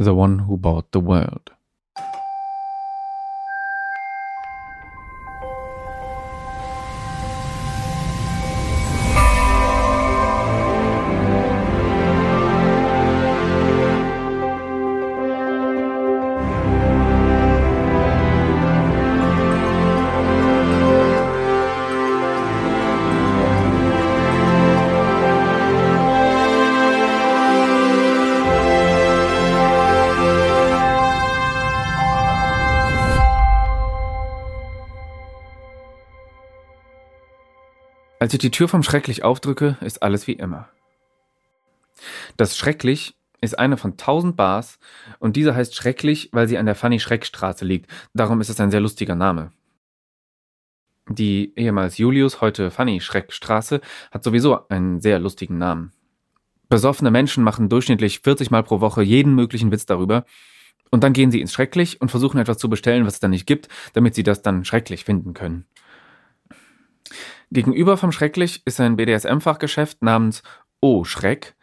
The One Who Bought the World. Als ich die Tür vom Schrecklich aufdrücke, ist alles wie immer. Das Schrecklich ist eine von tausend Bars und diese heißt Schrecklich, weil sie an der Fanny-Schreck-Straße liegt. Darum ist es ein sehr lustiger Name. Die ehemals Julius, heute Fanny-Schreck-Straße hat sowieso einen sehr lustigen Namen. Besoffene Menschen machen durchschnittlich 40 Mal pro Woche jeden möglichen Witz darüber und dann gehen sie ins Schrecklich und versuchen etwas zu bestellen, was es dann nicht gibt, damit sie das dann schrecklich finden können. Gegenüber vom Schrecklich ist ein BDSM-Fachgeschäft namens Oh Schreck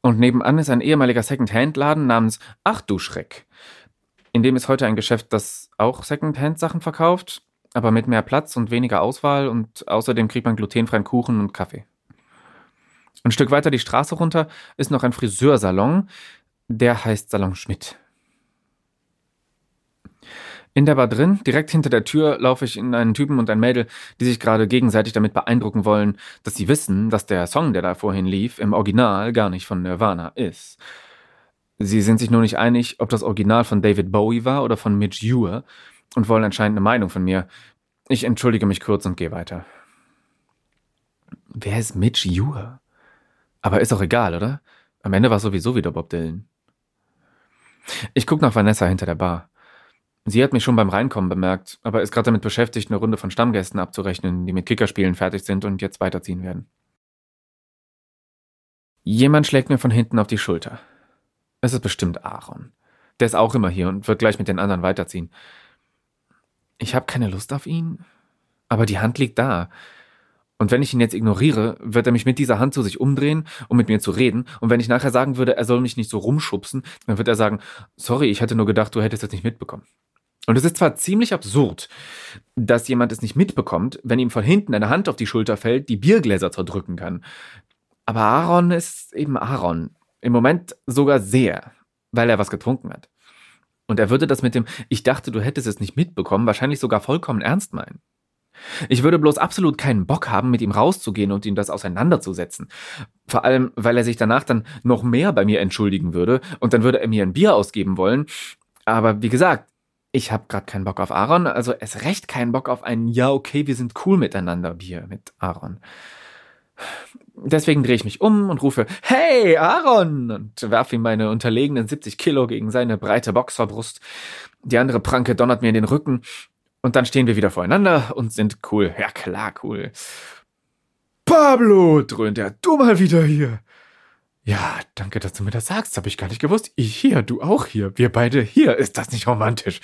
und nebenan ist ein ehemaliger Second-Hand-Laden namens Ach du Schreck. In dem ist heute ein Geschäft, das auch Second-Hand-Sachen verkauft, aber mit mehr Platz und weniger Auswahl und außerdem kriegt man glutenfreien Kuchen und Kaffee. Ein Stück weiter die Straße runter ist noch ein Friseursalon, der heißt Salon Schmidt. In der Bar drin, direkt hinter der Tür, laufe ich in einen Typen und ein Mädel, die sich gerade gegenseitig damit beeindrucken wollen, dass sie wissen, dass der Song, der da vorhin lief, im Original gar nicht von Nirvana ist. Sie sind sich nur nicht einig, ob das Original von David Bowie war oder von Mitch Ewer und wollen anscheinend eine Meinung von mir. Ich entschuldige mich kurz und gehe weiter. Wer ist Mitch Ewer? Aber ist auch egal, oder? Am Ende war es sowieso wieder Bob Dylan. Ich gucke nach Vanessa hinter der Bar. Sie hat mich schon beim Reinkommen bemerkt, aber ist gerade damit beschäftigt, eine Runde von Stammgästen abzurechnen, die mit Kickerspielen fertig sind und jetzt weiterziehen werden. Jemand schlägt mir von hinten auf die Schulter. Es ist bestimmt Aaron. Der ist auch immer hier und wird gleich mit den anderen weiterziehen. Ich habe keine Lust auf ihn, aber die Hand liegt da. Und wenn ich ihn jetzt ignoriere, wird er mich mit dieser Hand zu sich umdrehen, um mit mir zu reden. Und wenn ich nachher sagen würde, er soll mich nicht so rumschubsen, dann wird er sagen, sorry, ich hatte nur gedacht, du hättest das nicht mitbekommen. Und es ist zwar ziemlich absurd, dass jemand es nicht mitbekommt, wenn ihm von hinten eine Hand auf die Schulter fällt, die Biergläser zerdrücken kann. Aber Aaron ist eben Aaron. Im Moment sogar sehr, weil er was getrunken hat. Und er würde das mit dem Ich dachte, du hättest es nicht mitbekommen, wahrscheinlich sogar vollkommen ernst meinen. Ich würde bloß absolut keinen Bock haben, mit ihm rauszugehen und ihm das auseinanderzusetzen. Vor allem, weil er sich danach dann noch mehr bei mir entschuldigen würde und dann würde er mir ein Bier ausgeben wollen. Aber wie gesagt, ich habe gerade keinen Bock auf Aaron, also es recht keinen Bock auf ein Ja, okay, wir sind cool miteinander Bier mit Aaron. Deswegen drehe ich mich um und rufe Hey, Aaron! und werfe ihm meine unterlegenen 70 Kilo gegen seine breite Boxerbrust. Die andere Pranke donnert mir in den Rücken und dann stehen wir wieder voreinander und sind cool. Ja, klar, cool. Pablo, dröhnt er, du mal wieder hier. Ja, danke, dass du mir das sagst. Hab ich gar nicht gewusst. Ich hier, du auch hier. Wir beide hier. Ist das nicht romantisch?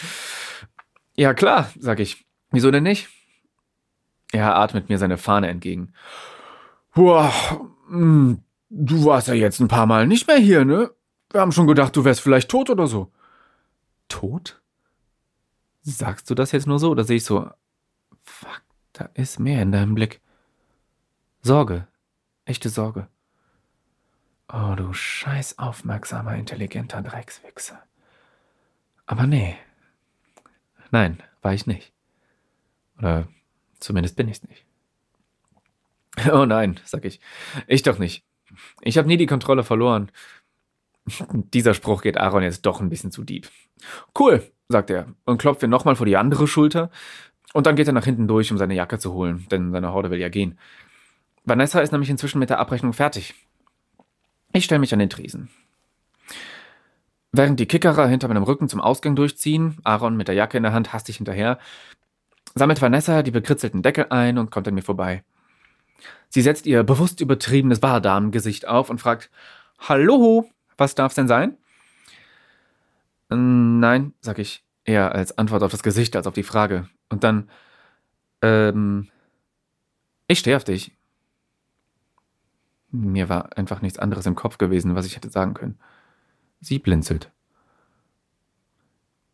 Ja, klar, sag ich. Wieso denn nicht? Er atmet mir seine Fahne entgegen. Boah, hm, du warst ja jetzt ein paar Mal nicht mehr hier, ne? Wir haben schon gedacht, du wärst vielleicht tot oder so. Tot? Sagst du das jetzt nur so oder sehe ich so? Fuck, da ist mehr in deinem Blick. Sorge. Echte Sorge. Oh, du scheiß aufmerksamer, intelligenter Dreckswichser. Aber nee. Nein, war ich nicht. Oder zumindest bin ich's nicht. Oh nein, sag ich. Ich doch nicht. Ich habe nie die Kontrolle verloren. Dieser Spruch geht Aaron jetzt doch ein bisschen zu deep. Cool, sagt er und klopft mir nochmal vor die andere Schulter. Und dann geht er nach hinten durch, um seine Jacke zu holen, denn seine Horde will ja gehen. Vanessa ist nämlich inzwischen mit der Abrechnung fertig. Ich stelle mich an den Tresen. Während die Kickerer hinter meinem Rücken zum Ausgang durchziehen, Aaron mit der Jacke in der Hand hastig hinterher, sammelt Vanessa die bekritzelten Deckel ein und kommt an mir vorbei. Sie setzt ihr bewusst übertriebenes Bardamengesicht auf und fragt, Hallo, was darf's denn sein? Nein, sag ich, eher als Antwort auf das Gesicht als auf die Frage. Und dann, ähm, ich stehe auf dich. Mir war einfach nichts anderes im Kopf gewesen, was ich hätte sagen können. Sie blinzelt.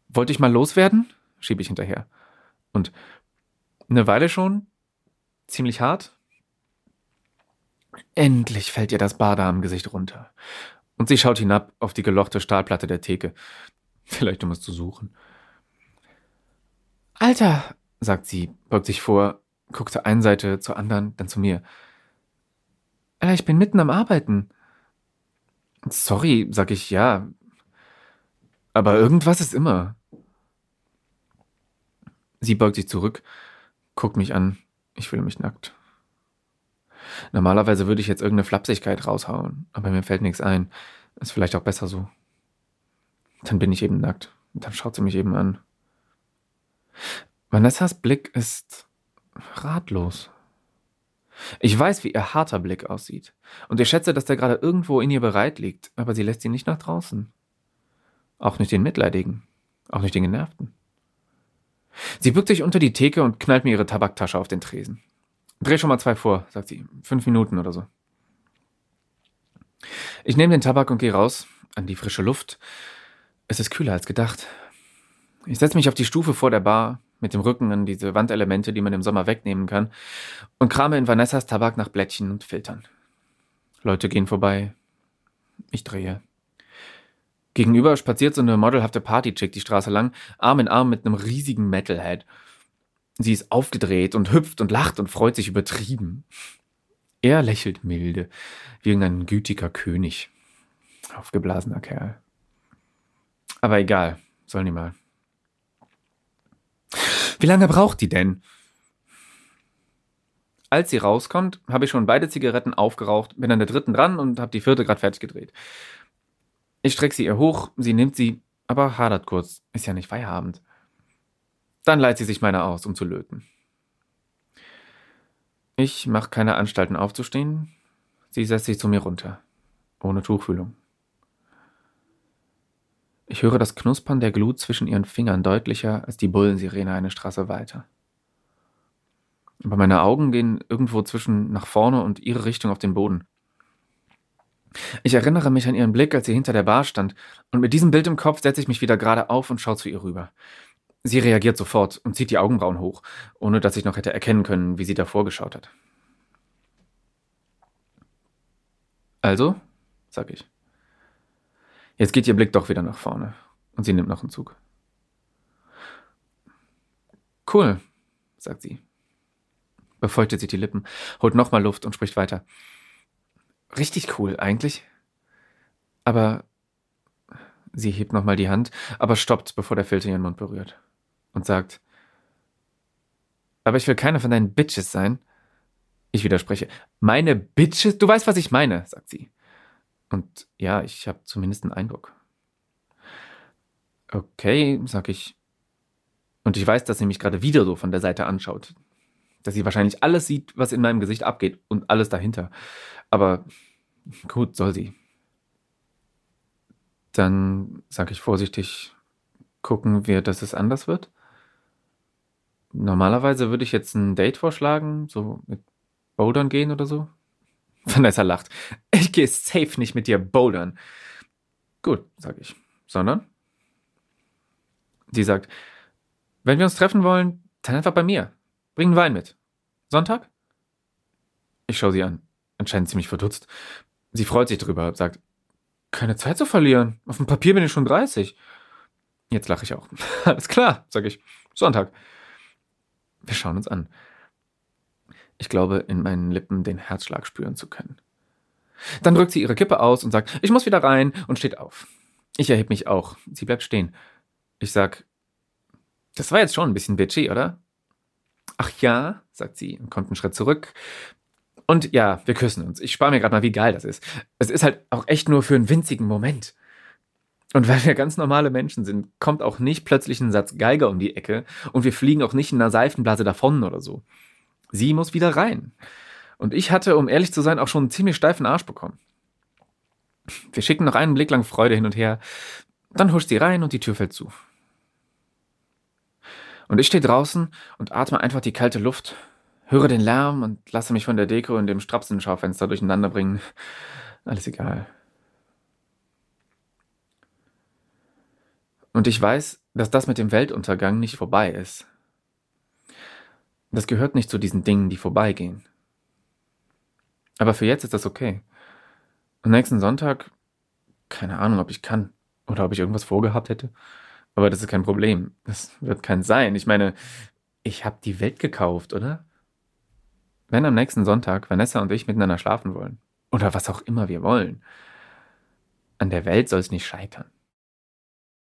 wollte ich mal loswerden? schiebe ich hinterher. Und eine Weile schon, ziemlich hart. Endlich fällt ihr das Badamengesicht runter. Und sie schaut hinab auf die gelochte Stahlplatte der Theke. Vielleicht um es zu suchen. Alter, sagt sie, beugt sich vor, guckt zur einen Seite, zur anderen, dann zu mir. Alter, ich bin mitten am Arbeiten. Sorry, sag ich ja. Aber irgendwas ist immer. Sie beugt sich zurück, guckt mich an. Ich fühle mich nackt. Normalerweise würde ich jetzt irgendeine Flapsigkeit raushauen, aber mir fällt nichts ein. Ist vielleicht auch besser so. Dann bin ich eben nackt. Dann schaut sie mich eben an. Vanessas Blick ist ratlos. Ich weiß, wie ihr harter Blick aussieht. Und ich schätze, dass der gerade irgendwo in ihr bereit liegt, aber sie lässt ihn nicht nach draußen. Auch nicht den Mitleidigen. Auch nicht den Genervten. Sie bückt sich unter die Theke und knallt mir ihre Tabaktasche auf den Tresen. Dreh schon mal zwei vor, sagt sie. Fünf Minuten oder so. Ich nehme den Tabak und gehe raus, an die frische Luft. Es ist kühler als gedacht. Ich setze mich auf die Stufe vor der Bar, mit dem Rücken an diese Wandelemente, die man im Sommer wegnehmen kann, und krame in Vanessas Tabak nach Blättchen und Filtern. Leute gehen vorbei. Ich drehe. Gegenüber spaziert so eine modelhafte Partychick die Straße lang, Arm in Arm mit einem riesigen Metalhead. Sie ist aufgedreht und hüpft und lacht und freut sich übertrieben. Er lächelt milde, wie irgendein gütiger König. Aufgeblasener Kerl. Aber egal, sollen die mal. Wie lange braucht die denn? Als sie rauskommt, habe ich schon beide Zigaretten aufgeraucht, bin an der dritten dran und habe die vierte gerade fertig gedreht. Ich strecke sie ihr hoch, sie nimmt sie, aber hadert kurz. Ist ja nicht Feierabend. Dann leiht sie sich meine aus, um zu löten. Ich mache keine Anstalten aufzustehen. Sie setzt sich zu mir runter. Ohne Tuchfühlung. Ich höre das Knuspern der Glut zwischen ihren Fingern deutlicher als die Bullensirene eine Straße weiter. Aber meine Augen gehen irgendwo zwischen nach vorne und ihre Richtung auf den Boden. Ich erinnere mich an ihren Blick, als sie hinter der Bar stand, und mit diesem Bild im Kopf setze ich mich wieder gerade auf und schaue zu ihr rüber. Sie reagiert sofort und zieht die Augenbrauen hoch, ohne dass ich noch hätte erkennen können, wie sie davor geschaut hat. Also, sag ich. Jetzt geht ihr Blick doch wieder nach vorne und sie nimmt noch einen Zug. Cool, sagt sie. Befeuchtet sich die Lippen, holt nochmal Luft und spricht weiter richtig cool eigentlich. Aber sie hebt nochmal die Hand, aber stoppt, bevor der Filter ihren Mund berührt. Und sagt, aber ich will keine von deinen Bitches sein. Ich widerspreche. Meine Bitches? Du weißt, was ich meine, sagt sie. Und ja, ich habe zumindest einen Eindruck. Okay, sag ich. Und ich weiß, dass sie mich gerade wieder so von der Seite anschaut. Dass sie wahrscheinlich alles sieht, was in meinem Gesicht abgeht und alles dahinter. Aber gut, soll sie. Dann sage ich vorsichtig, gucken wir, dass es anders wird. Normalerweise würde ich jetzt ein Date vorschlagen, so mit Bouldern gehen oder so. Vanessa lacht. Ich gehe safe nicht mit dir bouldern. Gut, sage ich. Sondern? Sie sagt, wenn wir uns treffen wollen, dann einfach bei mir. Bring einen Wein mit. Sonntag? Ich schaue sie an anscheinend ziemlich verdutzt. Sie freut sich drüber, sagt, keine Zeit zu verlieren. Auf dem Papier bin ich schon 30. Jetzt lache ich auch. Alles klar, sage ich. Sonntag. Wir schauen uns an. Ich glaube, in meinen Lippen den Herzschlag spüren zu können. Dann drückt sie ihre Kippe aus und sagt, ich muss wieder rein und steht auf. Ich erhebe mich auch. Sie bleibt stehen. Ich sag, das war jetzt schon ein bisschen bitchy, oder? Ach ja, sagt sie und kommt einen Schritt zurück, und ja, wir küssen uns. Ich spare mir gerade mal, wie geil das ist. Es ist halt auch echt nur für einen winzigen Moment. Und weil wir ganz normale Menschen sind, kommt auch nicht plötzlich ein Satz Geiger um die Ecke und wir fliegen auch nicht in einer Seifenblase davon oder so. Sie muss wieder rein. Und ich hatte, um ehrlich zu sein, auch schon einen ziemlich steifen Arsch bekommen. Wir schicken noch einen Blick lang Freude hin und her. Dann huscht sie rein und die Tür fällt zu. Und ich stehe draußen und atme einfach die kalte Luft Höre den Lärm und lasse mich von der Deko in dem Strapsenschaufenster durcheinander bringen. Alles egal. Und ich weiß, dass das mit dem Weltuntergang nicht vorbei ist. Das gehört nicht zu diesen Dingen, die vorbeigehen. Aber für jetzt ist das okay. Am nächsten Sonntag, keine Ahnung, ob ich kann oder ob ich irgendwas vorgehabt hätte. Aber das ist kein Problem. Das wird kein sein. Ich meine, ich habe die Welt gekauft, oder? Wenn am nächsten Sonntag Vanessa und ich miteinander schlafen wollen, oder was auch immer wir wollen, an der Welt soll es nicht scheitern.